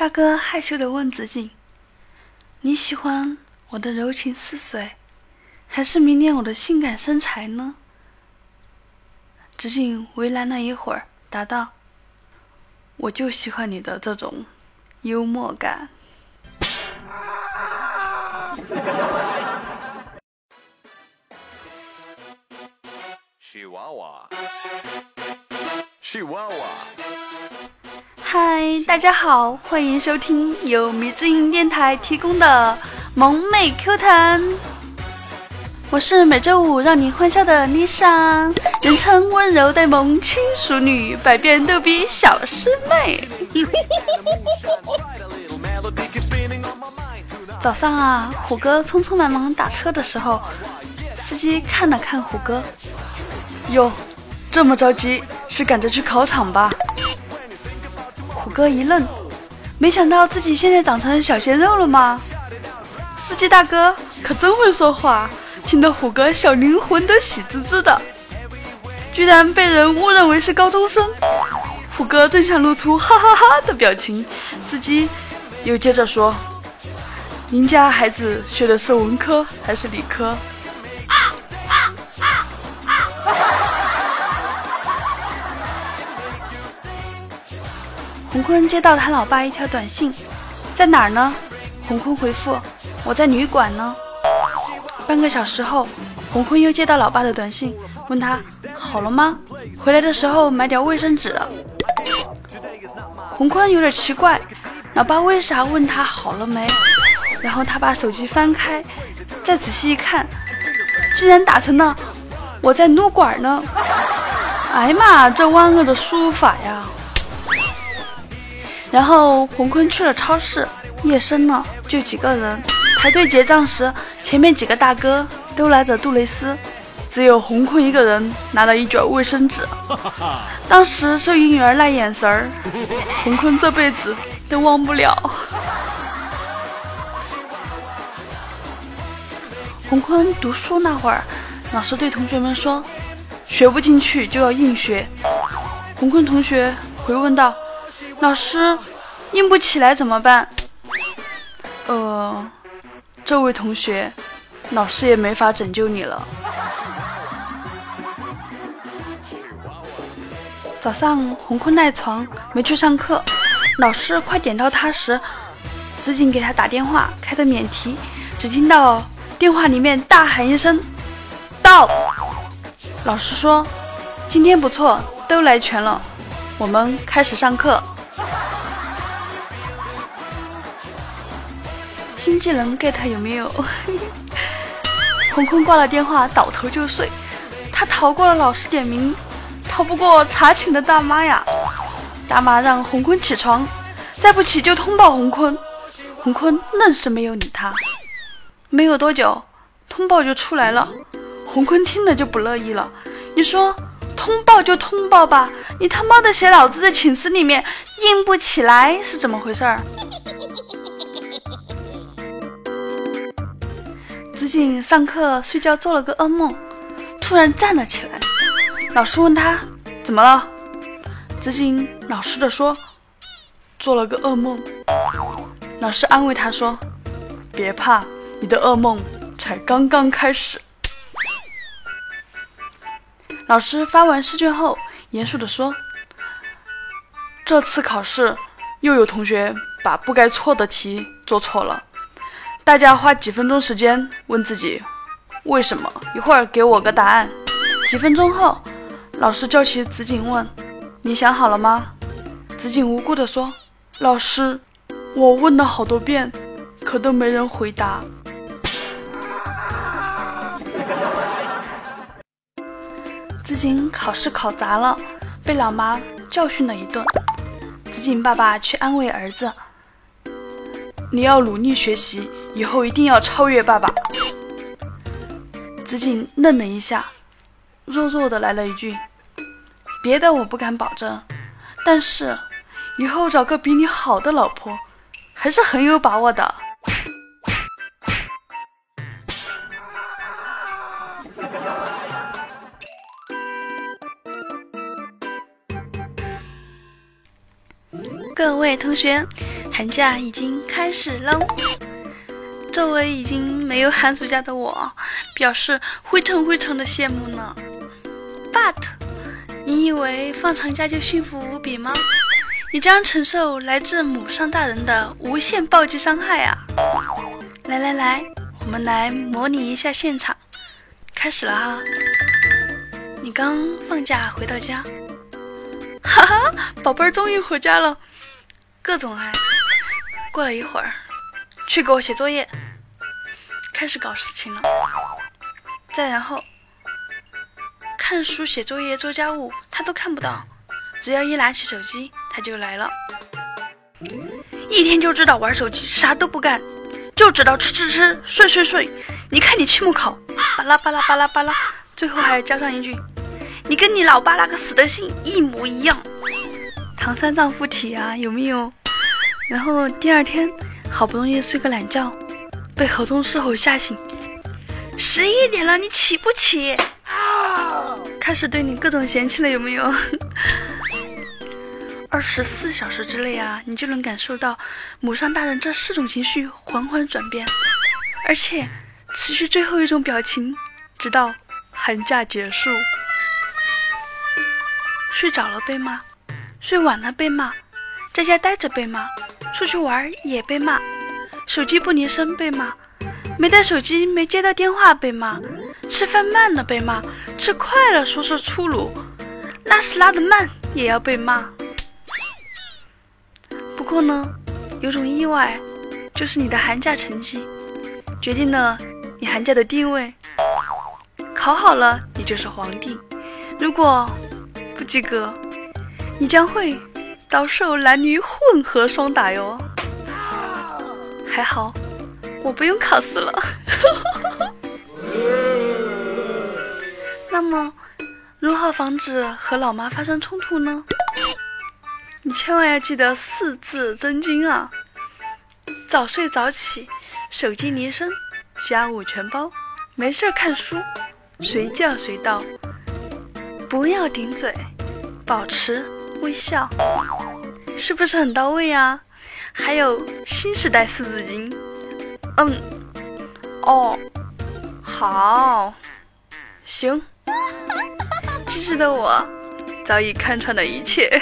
大哥害羞地问子锦：“你喜欢我的柔情似水，还是迷恋我的性感身材呢？”子锦为难了一会儿，答道：“我就喜欢你的这种幽默感。”是娃娃，是娃娃。嗨，大家好，欢迎收听由迷之音电台提供的萌妹 Q 弹。我是每周五让你欢笑的丽莎，人称温柔呆萌亲熟女，百变逗比小师妹。早上啊，虎哥匆匆忙忙打车的时候，司机看了看虎哥，哟，这么着急，是赶着去考场吧？哥一愣，没想到自己现在长成小鲜肉了吗？司机大哥可真会说话，听得虎哥小灵魂都喜滋滋的，居然被人误认为是高中生。虎哥正想露出 哈哈哈的表情，司机又接着说：“您家孩子学的是文科还是理科？”洪坤接到他老爸一条短信，在哪儿呢？洪坤回复：“我在旅馆呢。”半个小时后，洪坤又接到老爸的短信，问他好了吗？回来的时候买点卫生纸。洪坤有点奇怪，老爸为啥问他好了没？然后他把手机翻开，再仔细一看，竟然打成了“我在撸管呢”。哎呀妈，这万恶的输入法呀！然后洪坤去了超市，夜深了，就几个人排队结账时，前面几个大哥都拿着杜蕾斯，只有洪坤一个人拿了一卷卫生纸。当时收银员那眼神儿，洪坤这辈子都忘不了。洪坤读书那会儿，老师对同学们说：“学不进去就要硬学。”洪坤同学回问道。老师，硬不起来怎么办？呃，这位同学，老师也没法拯救你了。早上，红坤赖床没去上课，老师快点到他时，子锦给他打电话开的免提，只听到电话里面大喊一声：“到！”老师说：“今天不错，都来全了，我们开始上课。”技能 get 有没有？红坤挂了电话，倒头就睡。他逃过了老师点名，逃不过查寝的大妈呀。大妈让红坤起床，再不起就通报红坤。红坤愣是没有理他。没有多久，通报就出来了。红坤听了就不乐意了。你说通报就通报吧，你他妈的写老子在寝室里面硬不起来是怎么回事儿？子锦上课睡觉做了个噩梦，突然站了起来。老师问他怎么了，子锦老实的说，做了个噩梦。老师安慰他说，别怕，你的噩梦才刚刚开始。老师发完试卷后，严肃的说，这次考试又有同学把不该错的题做错了。大家花几分钟时间问自己为什么，一会儿给我个答案。几分钟后，老师叫起子锦问：“你想好了吗？”子锦无辜地说：“老师，我问了好多遍，可都没人回答。”子锦考试考砸了，被老妈教训了一顿。子锦爸爸去安慰儿子。你要努力学习，以后一定要超越爸爸。子锦愣了一下，弱弱的来了一句：“别的我不敢保证，但是以后找个比你好的老婆，还是很有把握的。”各位同学。寒假已经开始喽。作为已经没有寒暑假的我，表示非常非常的羡慕呢。But，你以为放长假就幸福无比吗？你将承受来自母上大人的无限暴击伤害啊！来来来，我们来模拟一下现场，开始了哈。你刚放假回到家，哈哈，宝贝儿终于回家了，各种爱。过了一会儿。去给我写作业，开始搞事情了。再然后，看书、写作业、做家务，他都看不到。只要一拿起手机，他就来了。一天就知道玩手机，啥都不干，就知道吃吃吃、睡睡睡。你看你期末考，巴拉巴拉巴拉巴拉，最后还要加上一句：“你跟你老爸那个死德性一模一样。”唐三藏附体啊，有没有？然后第二天。好不容易睡个懒觉，被河东狮吼吓醒。十一点了，你起不起？开始对你各种嫌弃了，有没有？二十四小时之内啊，你就能感受到母上大人这四种情绪缓缓转变，而且持续最后一种表情，直到寒假结束。睡早了被骂，睡晚了被骂，在家待着被骂。出去玩也被骂，手机不离身被骂，没带手机没接到电话被骂，吃饭慢了被骂，吃快了说是粗鲁，拉屎拉的慢也要被骂。不过呢，有种意外，就是你的寒假成绩决定了你寒假的地位。考好了，你就是皇帝；如果不及格，你将会。遭受男女混合双打哟，还好我不用考试了。那么，如何防止和老妈发生冲突呢？你千万要记得四字真经啊：早睡早起，手机离身，家务全包，没事看书，随叫随到，不要顶嘴，保持微笑。是不是很到位呀？还有新时代四字经，嗯，哦，好，行，机智的我早已看穿了一切。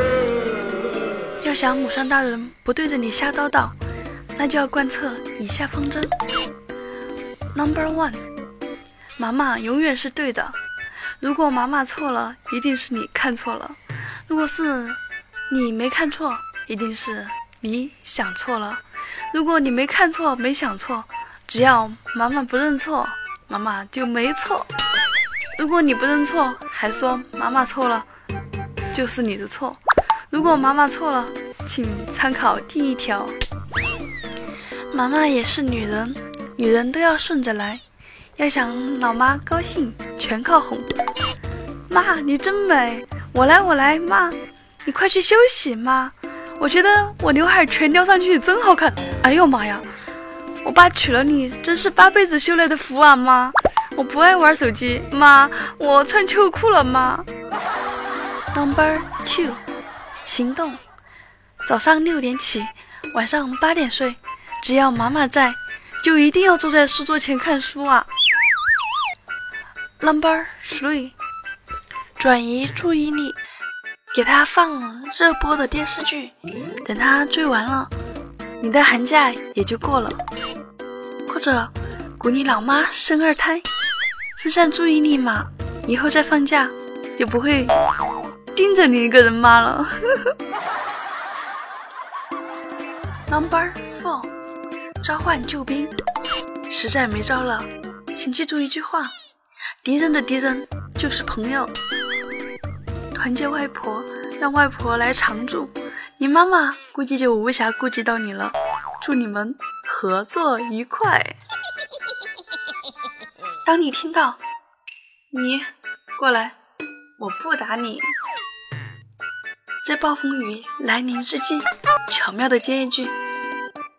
要想母上大人不对着你瞎叨叨，那就要贯彻以下方针：Number one，妈妈永远是对的。如果妈妈错了，一定是你看错了。如果是。你没看错，一定是你想错了。如果你没看错、没想错，只要妈妈不认错，妈妈就没错。如果你不认错，还说妈妈错了，就是你的错。如果妈妈错了，请参考第一条。妈妈也是女人，女人都要顺着来。要想老妈高兴，全靠哄。妈，你真美，我来，我来，妈。你快去休息妈！我觉得我刘海全撩上去真好看。哎呦妈呀！我爸娶了你，真是八辈子修来的福啊妈！我不爱玩手机，妈，我穿秋裤了妈。Number two，行动。早上六点起，晚上八点睡，只要妈妈在，就一定要坐在书桌前看书啊。Number three，转移注意力。给他放热播的电视剧，等他追完了，你的寒假也就过了。或者鼓励老妈生二胎，分散注意力嘛，以后再放假就不会盯着你一个人骂了。Number four，召唤救兵，实在没招了，请记住一句话：敌人的敌人就是朋友。团结外婆，让外婆来常住，你妈妈估计就无暇顾及到你了。祝你们合作愉快。当你听到你过来，我不打你。在暴风雨来临之际，巧妙的接一句：“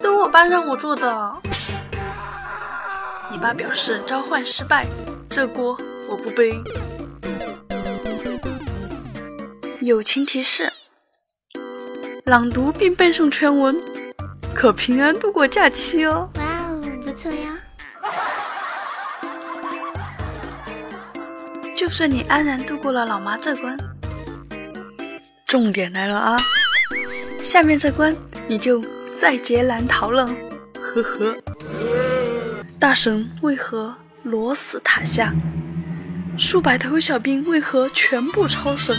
都我爸让我做的。”你爸表示召唤失败，这锅我不背。友情提示：朗读并背诵全文，可平安度过假期哦。哇哦，不错呀！就算你安然度过了老妈这关，重点来了啊！下面这关你就在劫难逃了，呵呵。大神为何裸死塔下？数百头小兵为何全部超神？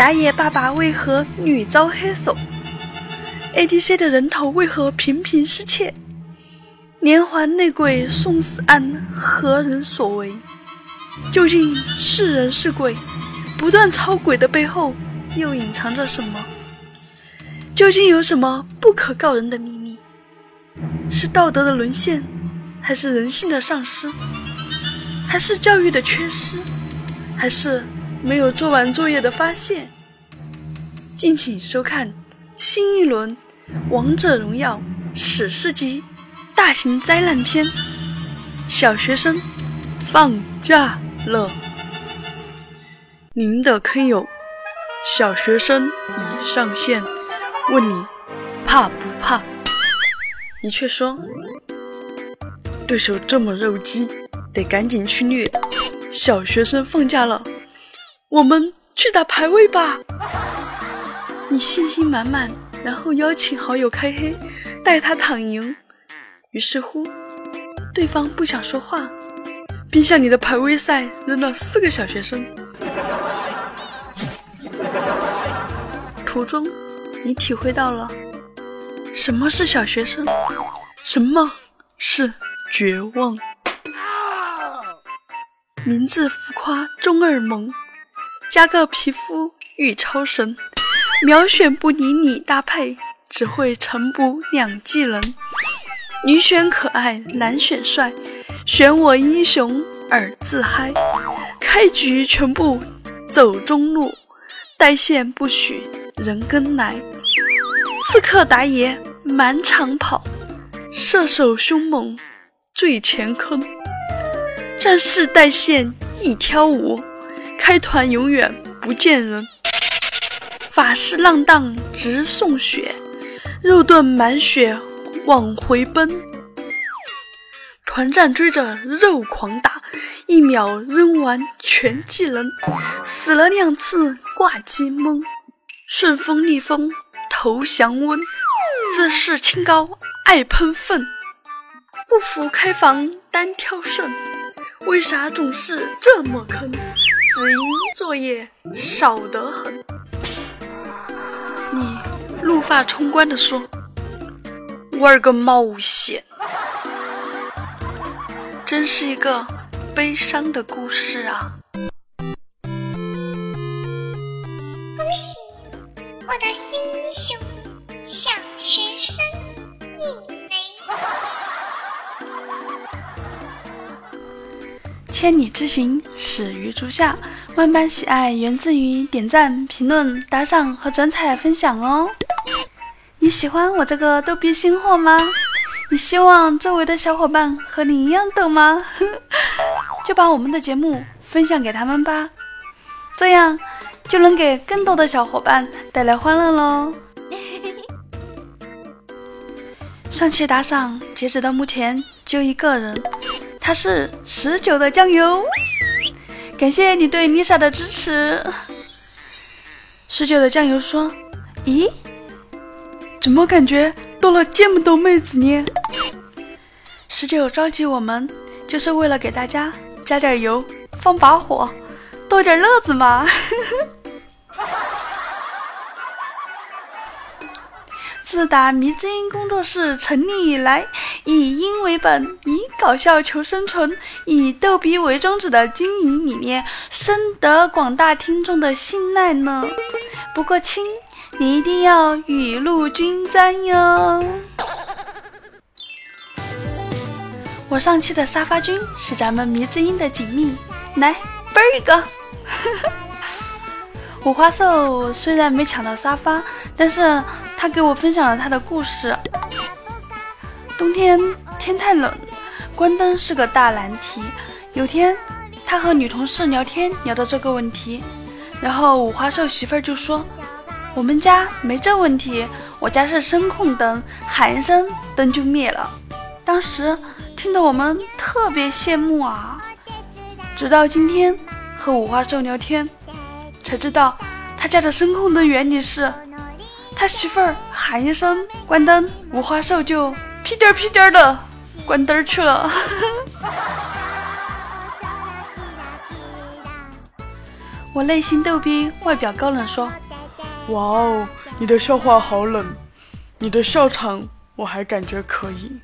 打野爸爸为何屡遭黑手？ADC 的人头为何频频失窃？连环内鬼送死案何人所为？究竟是人是鬼？不断超鬼的背后又隐藏着什么？究竟有什么不可告人的秘密？是道德的沦陷，还是人性的丧失？还是教育的缺失？还是没有做完作业的发现？敬请收看新一轮《王者荣耀史诗级大型灾难片》。小学生放假了，您的坑友小学生已上线，问你怕不怕？你却说对手这么肉鸡。得赶紧去虐！小学生放假了，我们去打排位吧。你信心满满，然后邀请好友开黑，带他躺赢。于是乎，对方不想说话，并向你的排位赛扔了四个小学生。途中，你体会到了什么是小学生，什么是绝望。名字浮夸，中二萌，加个皮肤欲超神，秒选不理你搭配，只会成补两技能。女选可爱，男选帅，选我英雄而自嗨。开局全部走中路，带线不许人跟来。刺客打野满场跑，射手凶猛最前坑。战士带线一挑五，开团永远不见人。法师浪荡直送血，肉盾满血往回奔。团战追着肉狂打，一秒扔完全技能，死了两次挂机懵。顺风逆风投降温，自视清高爱喷粪，不服开房单挑胜。为啥总是这么坑？只因作业少得很。你怒发冲冠地说：“玩个冒险，真是一个悲伤的故事啊！”恭喜我的新英雄小学生千里之行，始于足下。万般喜爱源自于点赞、评论、打赏和转采分享哦。你喜欢我这个逗逼新货吗？你希望周围的小伙伴和你一样逗吗？就把我们的节目分享给他们吧，这样就能给更多的小伙伴带来欢乐喽。上期打赏截止到目前就一个人。他是十九的酱油，感谢你对 Lisa 的支持。十九的酱油说：“咦，怎么感觉多了这么多妹子呢？”十九召集我们，就是为了给大家加点油，放把火，多点乐子嘛。自打迷之音工作室成立以来，以音为本，以搞笑求生存，以逗逼为宗旨的经营理念，深得广大听众的信赖呢。不过亲，你一定要雨露均沾哟。我上期的沙发君是咱们迷之音的锦觅，来啵一个。五花兽虽然没抢到沙发，但是。他给我分享了他的故事。冬天天太冷，关灯是个大难题。有天，他和女同事聊天，聊到这个问题，然后五花兽媳妇儿就说：“我们家没这问题，我家是声控灯，喊一声灯就灭了。当时听得我们特别羡慕啊。直到今天和五花兽聊天，才知道他家的声控灯原理是，他媳妇儿喊一声关灯，五花兽就屁颠儿屁颠儿的关灯去了。我内心逗逼，外表高冷，说：“哇哦，你的笑话好冷，你的笑场我还感觉可以。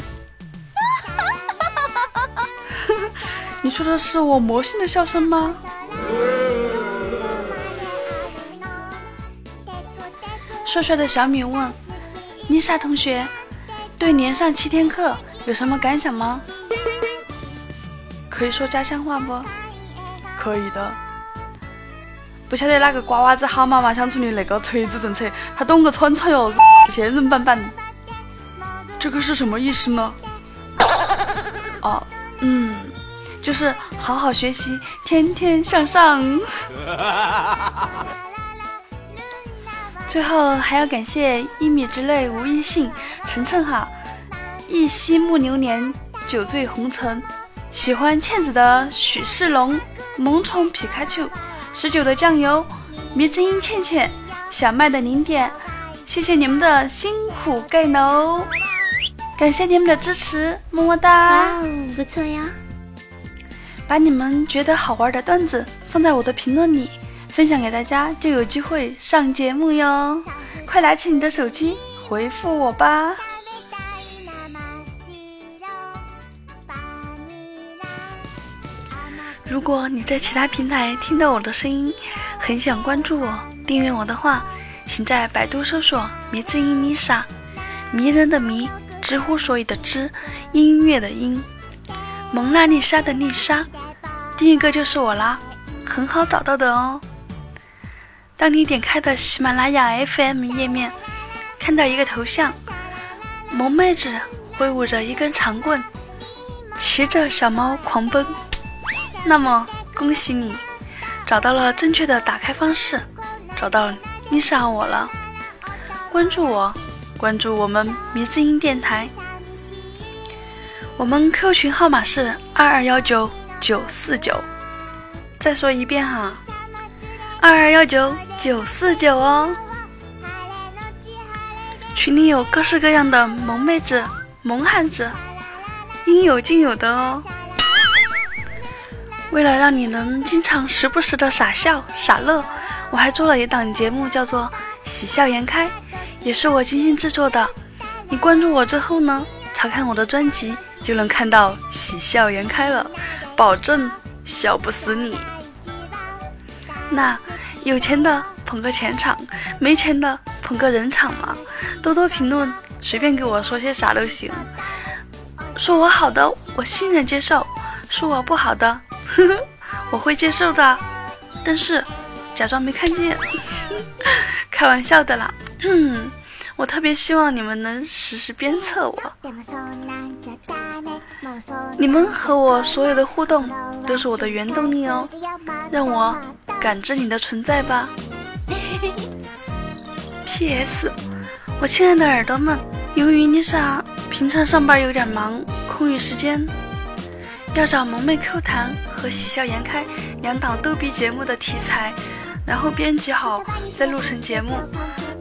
你说的是我魔性的笑声吗？” 帅帅的小米问：“丽莎同学，对连上七天课有什么感想吗？可以说家乡话不？可以的。”不晓得哪个瓜娃子好妈妈想出的那个锤子政策，他懂个铲铲哟，仙人板板。这个是什么意思呢？哦，嗯，就是好好学习，天天向上。最后还要感谢一米之内无一幸、晨晨哈，一夕暮流年，酒醉红尘，喜欢倩子的许世龙，萌宠皮卡丘。十九的酱油，迷之音倩倩，小麦的零点，谢谢你们的辛苦盖楼，感谢你们的支持，么么哒！哇哦，不错呀！把你们觉得好玩的段子放在我的评论里，分享给大家，就有机会上节目哟！快拿起你的手机回复我吧！如果你在其他平台听到我的声音，很想关注我、订阅我的话，请在百度搜索“迷之音丽莎”，迷人的迷，知乎所以的知，音乐的音，蒙娜丽莎的丽莎，第一个就是我啦，很好找到的哦。当你点开的喜马拉雅 FM 页面，看到一个头像，萌妹子挥舞着一根长棍，骑着小猫狂奔。那么恭喜你，找到了正确的打开方式，找到丽莎我了。关注我，关注我们迷之音电台。我们 Q 群号码是二二幺九九四九。再说一遍哈，二二幺九九四九哦。群里有各式各样的萌妹子、萌汉子，应有尽有的哦。为了让你能经常时不时的傻笑傻乐，我还做了一档节目，叫做《喜笑颜开》，也是我精心制作的。你关注我之后呢，查看我的专辑就能看到《喜笑颜开》了，保证笑不死你。那有钱的捧个钱场，没钱的捧个人场嘛。多多评论，随便给我说些啥都行。说我好的，我欣然接受；说我不好的。呵呵，我会接受的，但是假装没看见，开玩笑的啦。嗯，我特别希望你们能时时鞭策我。你们和我所有的互动都是我的原动力哦，让我感知你的存在吧。P.S. 我亲爱的耳朵们，由于丽莎平常上班有点忙，空余时间。要找萌妹 Q 弹和喜笑颜开两档逗逼节目的题材，然后编辑好再录成节目，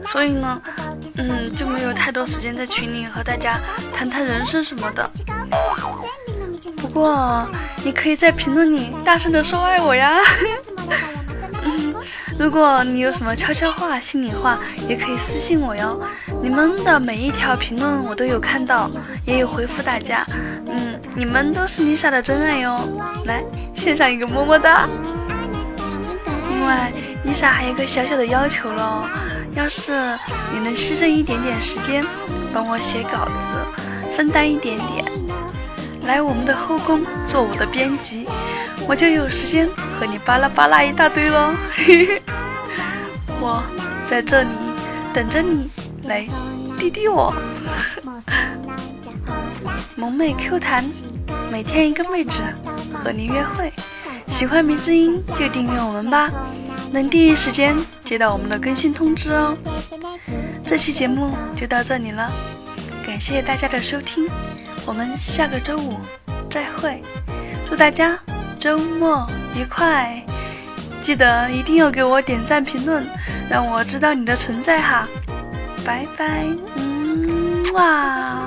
所以呢，嗯，就没有太多时间在群里和大家谈谈人生什么的。不过你可以在评论里大声的说爱我呀。嗯 如果你有什么悄悄话、心里话，也可以私信我哟。你们的每一条评论我都有看到，也有回复大家。嗯，你们都是丽莎的真爱哟。来，献上一个么么哒。另外，丽莎还有一个小小的要求喽，要是你能牺牲一点点时间，帮我写稿子，分担一点点，来我们的后宫做我的编辑。我就有时间和你巴拉巴拉一大堆喽，我在这里等着你来滴滴我。萌妹 Q 弹，每天一个妹子和你约会，喜欢迷之音就订阅我们吧，能第一时间接到我们的更新通知哦，这期节目就到这里了，感谢大家的收听，我们下个周五再会，祝大家周末愉快，记得一定要给我点赞评论，让我知道你的存在哈。拜拜。嗯。哇。